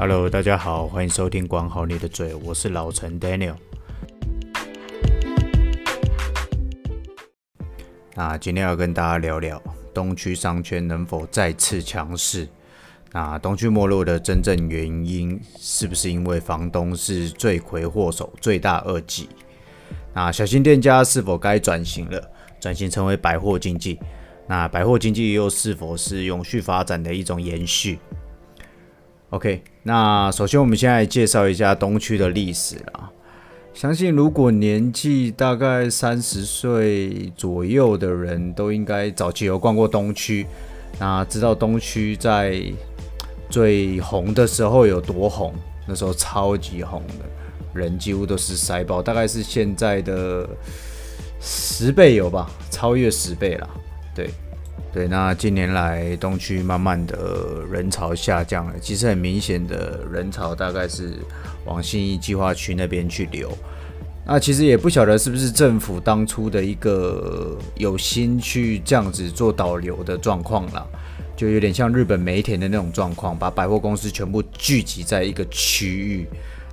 Hello，大家好，欢迎收听管好你的嘴，我是老陈 Daniel。那今天要跟大家聊聊东区商圈能否再次强势？那东区没落的真正原因，是不是因为房东是罪魁祸首、罪大恶极？那小型店家是否该转型了，转型成为百货经济？那百货经济又是否是永续发展的一种延续？OK，那首先我们先来介绍一下东区的历史啦。相信如果年纪大概三十岁左右的人都应该早期有逛过东区，那知道东区在最红的时候有多红，那时候超级红的，人几乎都是塞爆，大概是现在的十倍有吧，超越十倍了，对。对，那近年来东区慢慢的人潮下降了，其实很明显的人潮大概是往信义计划区那边去流。那其实也不晓得是不是政府当初的一个有心去这样子做导流的状况啦，就有点像日本梅田的那种状况，把百货公司全部聚集在一个区域，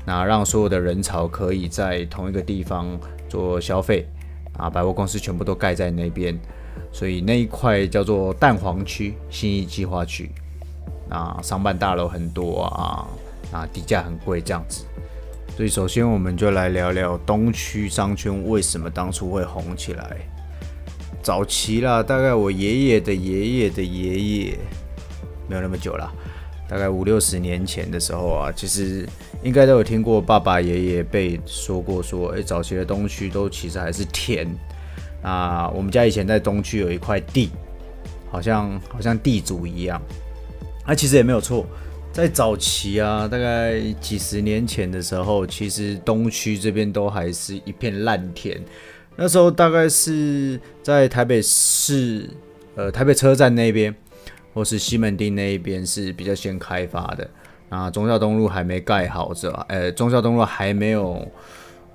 那让所有的人潮可以在同一个地方做消费，啊，百货公司全部都盖在那边。所以那一块叫做蛋黄区，信义计划区，啊，商办大楼很多啊，啊，底价很贵这样子。所以首先我们就来聊聊东区商圈为什么当初会红起来。早期啦，大概我爷爷的爷爷的爷爷，没有那么久了，大概五六十年前的时候啊，其实应该都有听过爸爸爷爷被说过说，哎，早期的东区都其实还是田。啊，我们家以前在东区有一块地，好像好像地主一样。啊、其实也没有错，在早期啊，大概几十年前的时候，其实东区这边都还是一片烂田。那时候大概是在台北市，呃，台北车站那边，或是西门町那一边是比较先开发的。啊，忠孝东路还没盖好，是吧？呃，忠孝东路还没有。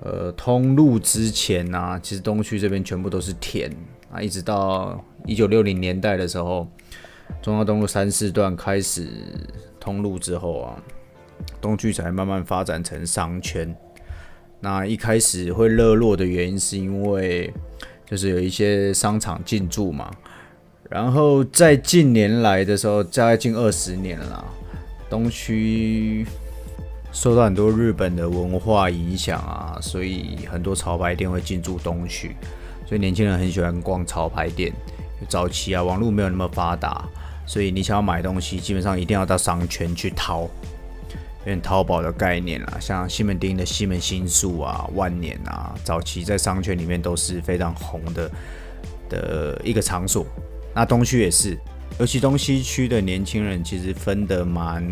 呃，通路之前呢、其实东区这边全部都是田啊，一直到一九六零年代的时候，忠孝东路三四段开始通路之后啊，东区才慢慢发展成商圈。那一开始会热络的原因，是因为就是有一些商场进驻嘛，然后在近年来的时候，大概近二十年了，东区。受到很多日本的文化影响啊，所以很多潮牌店会进驻东区，所以年轻人很喜欢逛潮牌店。早期啊，网络没有那么发达，所以你想要买东西，基本上一定要到商圈去淘。有点淘宝的概念啊，像西门町的西门新宿啊、万年啊，早期在商圈里面都是非常红的的一个场所。那东区也是，尤其东西区的年轻人其实分得蛮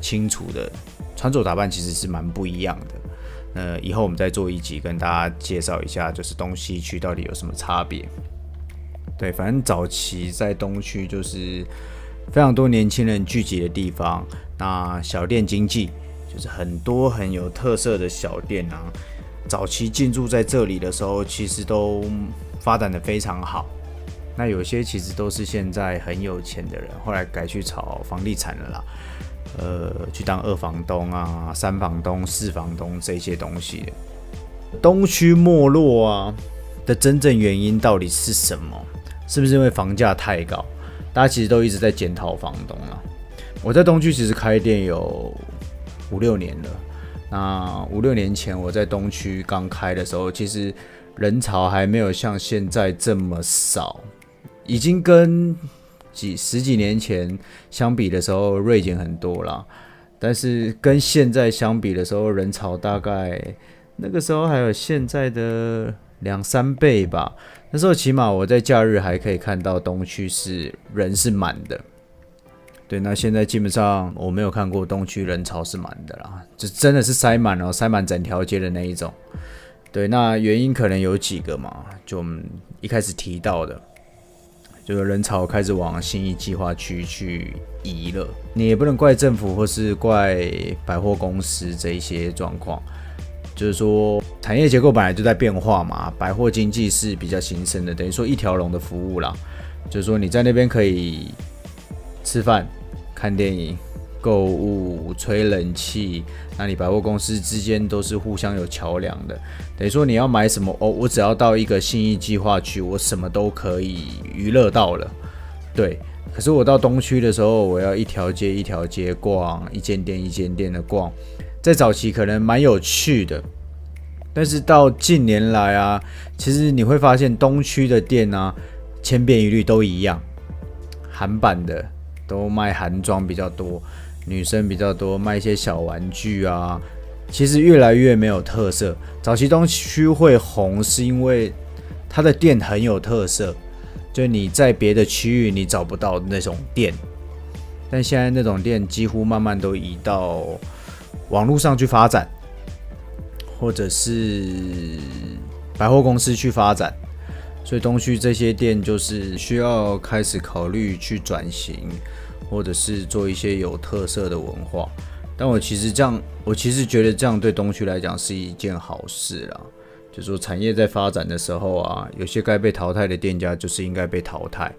清楚的。穿着打扮其实是蛮不一样的，呃，以后我们再做一集跟大家介绍一下，就是东西区到底有什么差别。对，反正早期在东区就是非常多年轻人聚集的地方，那小店经济就是很多很有特色的小店啊。早期进驻在这里的时候，其实都发展的非常好。那有些其实都是现在很有钱的人，后来改去炒房地产了啦。呃，去当二房东啊、三房东、四房东这些东西，东区没落啊的真正原因到底是什么？是不是因为房价太高？大家其实都一直在检讨房东啊。我在东区其实开店有五六年了。那五六年前我在东区刚开的时候，其实人潮还没有像现在这么少，已经跟。几十几年前相比的时候，锐减很多了。但是跟现在相比的时候，人潮大概那个时候还有现在的两三倍吧。那时候起码我在假日还可以看到东区是人是满的。对，那现在基本上我没有看过东区人潮是满的啦，就真的是塞满了，塞满整条街的那一种。对，那原因可能有几个嘛，就我们一开始提到的。就是人潮开始往新一计划区去移了，你也不能怪政府或是怪百货公司这一些状况。就是说，产业结构本来就在变化嘛，百货经济是比较形成的，等于说一条龙的服务啦。就是说，你在那边可以吃饭、看电影、购物、吹冷气，那你百货公司之间都是互相有桥梁的。等于说你要买什么哦，我只要到一个信义计划区，我什么都可以娱乐到了。对，可是我到东区的时候，我要一条街一条街逛，一间店一间店的逛，在早期可能蛮有趣的，但是到近年来啊，其实你会发现东区的店啊，千变一律都一样，韩版的都卖韩装比较多。女生比较多，卖一些小玩具啊，其实越来越没有特色。早期东区会红，是因为它的店很有特色，就你在别的区域你找不到那种店。但现在那种店几乎慢慢都移到网络上去发展，或者是百货公司去发展，所以东区这些店就是需要开始考虑去转型。或者是做一些有特色的文化，但我其实这样，我其实觉得这样对东区来讲是一件好事啦。就说产业在发展的时候啊，有些该被淘汰的店家就是应该被淘汰。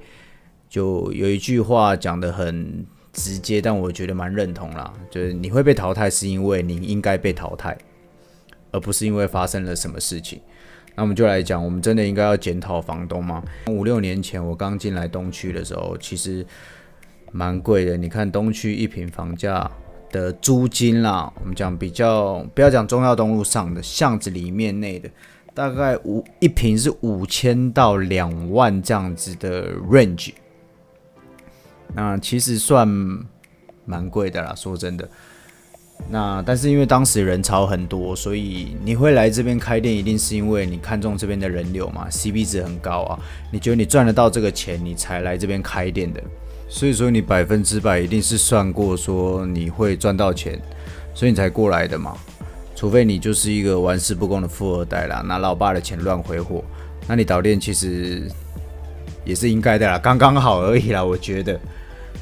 就有一句话讲得很直接，但我觉得蛮认同啦，就是你会被淘汰是因为你应该被淘汰，而不是因为发生了什么事情。那我们就来讲，我们真的应该要检讨房东吗？五六年前我刚进来东区的时候，其实。蛮贵的，你看东区一平房价的租金啦，我们讲比较不要讲中药东路上的巷子里面内的，大概五一平是五千到两万这样子的 range，那其实算蛮贵的啦，说真的。那但是因为当时人潮很多，所以你会来这边开店，一定是因为你看中这边的人流嘛，CP 值很高啊，你觉得你赚得到这个钱，你才来这边开店的。所以说你百分之百一定是算过说你会赚到钱，所以你才过来的嘛。除非你就是一个玩世不恭的富二代啦，拿老爸的钱乱挥霍，那你倒店其实也是应该的啦，刚刚好而已啦，我觉得。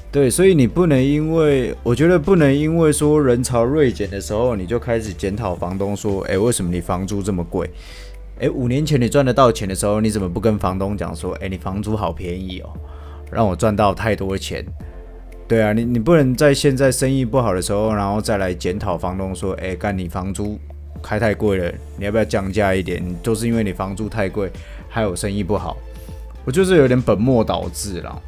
对，所以你不能因为我觉得不能因为说人潮锐减的时候，你就开始检讨房东说，诶，为什么你房租这么贵？诶，五年前你赚得到钱的时候，你怎么不跟房东讲说，诶，你房租好便宜哦？让我赚到太多钱，对啊，你你不能在现在生意不好的时候，然后再来检讨房东说，哎，干你房租开太贵了，你要不要降价一点？都是因为你房租太贵，还有生意不好，我就是有点本末倒置了。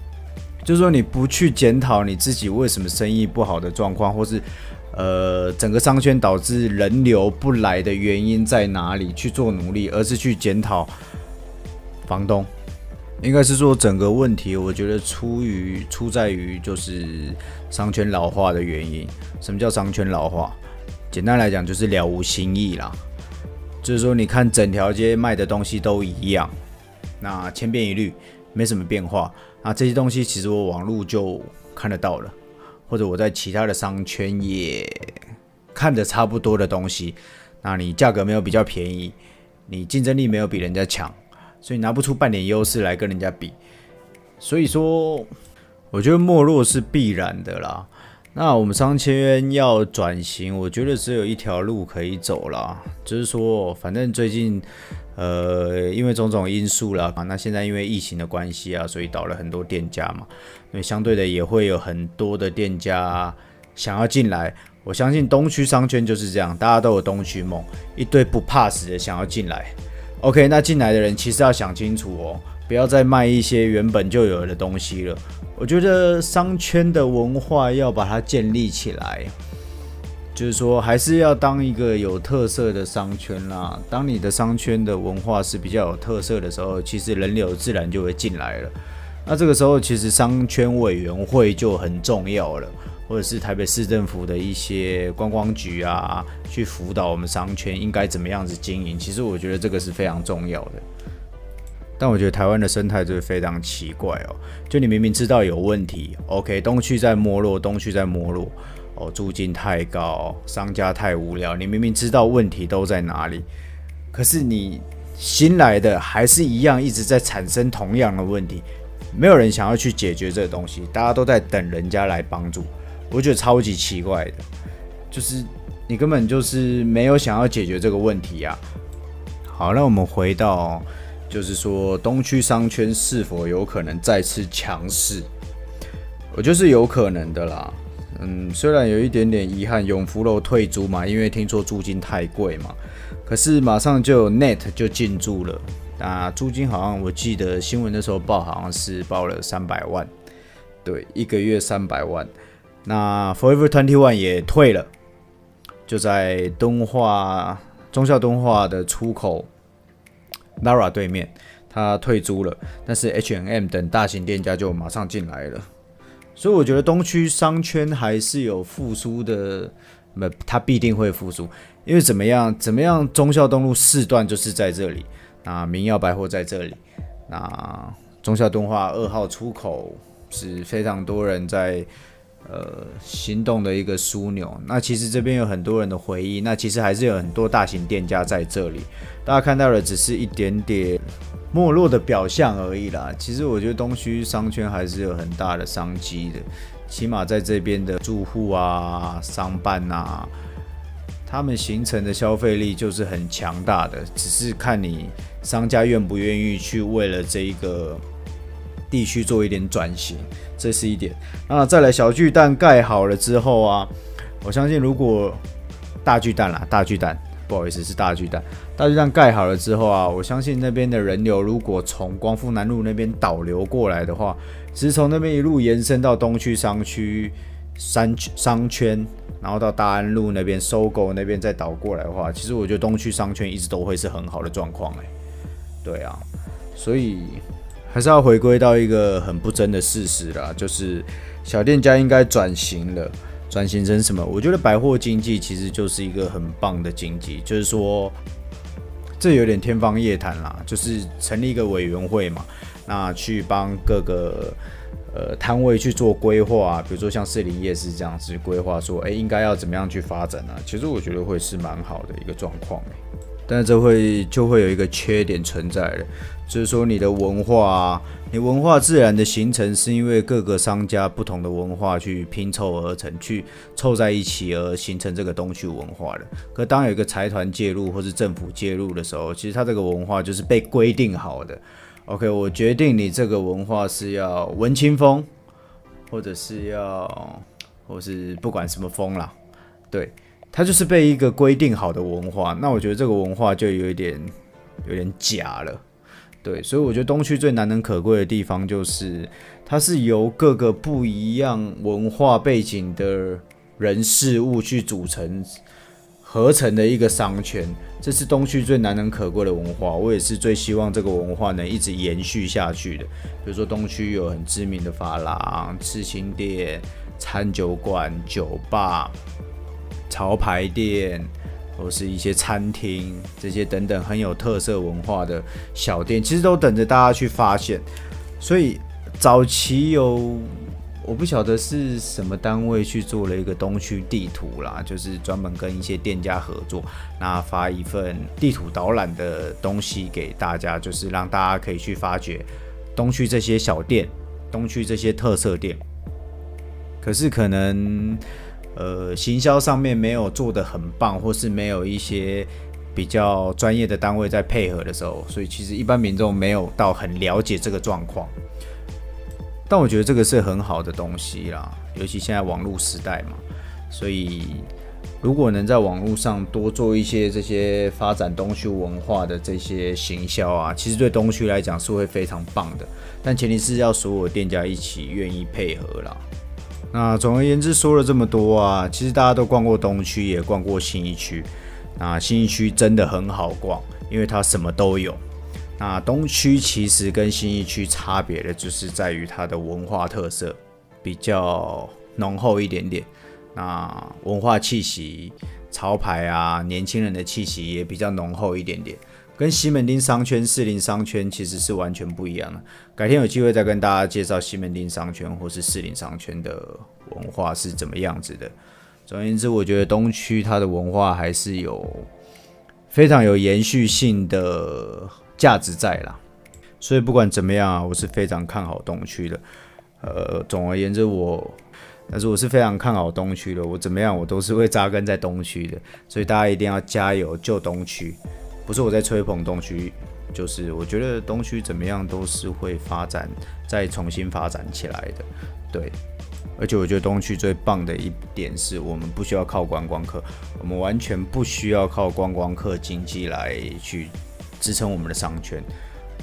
就是说你不去检讨你自己为什么生意不好的状况，或是呃整个商圈导致人流不来的原因在哪里去做努力，而是去检讨房东。应该是说整个问题，我觉得出于出在于就是商圈老化的原因。什么叫商圈老化？简单来讲就是了无新意啦。就是说，你看整条街卖的东西都一样，那千篇一律，没什么变化。那这些东西其实我网络就看得到了，或者我在其他的商圈也看着差不多的东西。那你价格没有比较便宜，你竞争力没有比人家强。所以拿不出半点优势来跟人家比，所以说我觉得没落是必然的啦。那我们商圈要转型，我觉得只有一条路可以走啦，就是说，反正最近呃因为种种因素啦，啊那现在因为疫情的关系啊，所以倒了很多店家嘛，那相对的也会有很多的店家想要进来。我相信东区商圈就是这样，大家都有东区梦，一堆不怕死的想要进来。OK，那进来的人其实要想清楚哦，不要再卖一些原本就有的东西了。我觉得商圈的文化要把它建立起来，就是说还是要当一个有特色的商圈啦。当你的商圈的文化是比较有特色的时候，其实人流自然就会进来了。那这个时候，其实商圈委员会就很重要了。或者是台北市政府的一些观光局啊，去辅导我们商圈应该怎么样子经营。其实我觉得这个是非常重要的。但我觉得台湾的生态就是非常奇怪哦，就你明明知道有问题，OK，东区在没落，东区在没落，哦，租金太高，商家太无聊，你明明知道问题都在哪里，可是你新来的还是一样一直在产生同样的问题，没有人想要去解决这个东西，大家都在等人家来帮助。我觉得超级奇怪的，就是你根本就是没有想要解决这个问题啊。好，那我们回到，就是说东区商圈是否有可能再次强势？我觉得是有可能的啦。嗯，虽然有一点点遗憾，永福楼退租嘛，因为听说租金太贵嘛。可是马上就有 Net 就进驻了，那租金好像我记得新闻的时候报，好像是报了三百万，对，一个月三百万。那 Forever Twenty One 也退了，就在敦化忠孝敦化的出口 Lara 对面，他退租了，但是 H&M 等大型店家就马上进来了。所以我觉得东区商圈还是有复苏的，那它必定会复苏，因为怎么样怎么样，忠孝东路四段就是在这里，那明耀百货在这里，那忠孝敦化二号出口是非常多人在呃行动的一个枢纽。那其实这边有很多人的回忆，那其实还是有很多大型店家在这里，大家看到的只是一点点。没落的表象而已啦。其实我觉得东区商圈还是有很大的商机的，起码在这边的住户啊、商办啊，他们形成的消费力就是很强大的。只是看你商家愿不愿意去为了这一个地区做一点转型，这是一点。那再来小巨蛋盖好了之后啊，我相信如果大巨蛋啦，大巨蛋。不好意思，是大巨蛋。大巨蛋盖好了之后啊，我相信那边的人流如果从光复南路那边导流过来的话，其实从那边一路延伸到东区商区商商圈，然后到大安路那边收购那边再导过来的话，其实我觉得东区商圈一直都会是很好的状况哎。对啊，所以还是要回归到一个很不争的事实啦，就是小店家应该转型了。转型成什么？我觉得百货经济其实就是一个很棒的经济，就是说，这有点天方夜谭啦。就是成立一个委员会嘛，那去帮各个呃摊位去做规划啊，比如说像士林夜市这样子规划，说哎应该要怎么样去发展呢？其实我觉得会是蛮好的一个状况。但这会就会有一个缺点存在的，就是说你的文化啊，你文化自然的形成是因为各个商家不同的文化去拼凑而成，去凑在一起而形成这个东区文化的。可当有一个财团介入或是政府介入的时候，其实它这个文化就是被规定好的。OK，我决定你这个文化是要文青风，或者是要，或是不管什么风啦，对。它就是被一个规定好的文化，那我觉得这个文化就有一点有点假了，对，所以我觉得东区最难能可贵的地方就是它是由各个不一样文化背景的人事物去组成合成的一个商圈，这是东区最难能可贵的文化，我也是最希望这个文化能一直延续下去的。比如说东区有很知名的发廊、刺青店、餐酒馆、酒吧。潮牌店，或是一些餐厅，这些等等很有特色文化的小店，其实都等着大家去发现。所以早期有，我不晓得是什么单位去做了一个东区地图啦，就是专门跟一些店家合作，那发一份地图导览的东西给大家，就是让大家可以去发掘东区这些小店，东区这些特色店。可是可能。呃，行销上面没有做得很棒，或是没有一些比较专业的单位在配合的时候，所以其实一般民众没有到很了解这个状况。但我觉得这个是很好的东西啦，尤其现在网络时代嘛，所以如果能在网络上多做一些这些发展东区文化的这些行销啊，其实对东区来讲是会非常棒的。但前提是要所有店家一起愿意配合啦。那总而言之说了这么多啊，其实大家都逛过东区，也逛过新义区。那新义区真的很好逛，因为它什么都有。那东区其实跟新义区差别的就是在于它的文化特色比较浓厚一点点。那文化气息、潮牌啊，年轻人的气息也比较浓厚一点点。跟西门町商圈、士林商圈其实是完全不一样的。改天有机会再跟大家介绍西门町商圈或是士林商圈的文化是怎么样子的。总而言之，我觉得东区它的文化还是有非常有延续性的价值在啦。所以不管怎么样啊，我是非常看好东区的。呃，总而言之，我但是我是非常看好东区的。我怎么样，我都是会扎根在东区的。所以大家一定要加油救东区。不是我在吹捧东区，就是我觉得东区怎么样都是会发展，再重新发展起来的。对，而且我觉得东区最棒的一点是我们不需要靠观光客，我们完全不需要靠观光客经济来去支撑我们的商圈，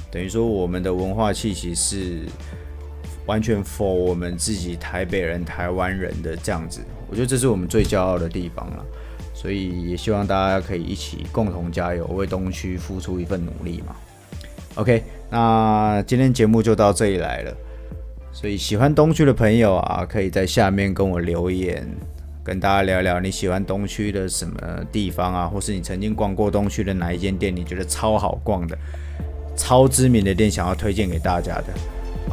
等于说我们的文化气息是完全 for 我们自己台北人、台湾人的这样子，我觉得这是我们最骄傲的地方了。所以也希望大家可以一起共同加油，为东区付出一份努力嘛。OK，那今天节目就到这里来了。所以喜欢东区的朋友啊，可以在下面跟我留言，跟大家聊聊你喜欢东区的什么地方啊，或是你曾经逛过东区的哪一间店，你觉得超好逛的、超知名的店，想要推荐给大家的。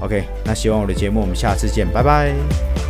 OK，那希望我的节目，我们下次见，拜拜。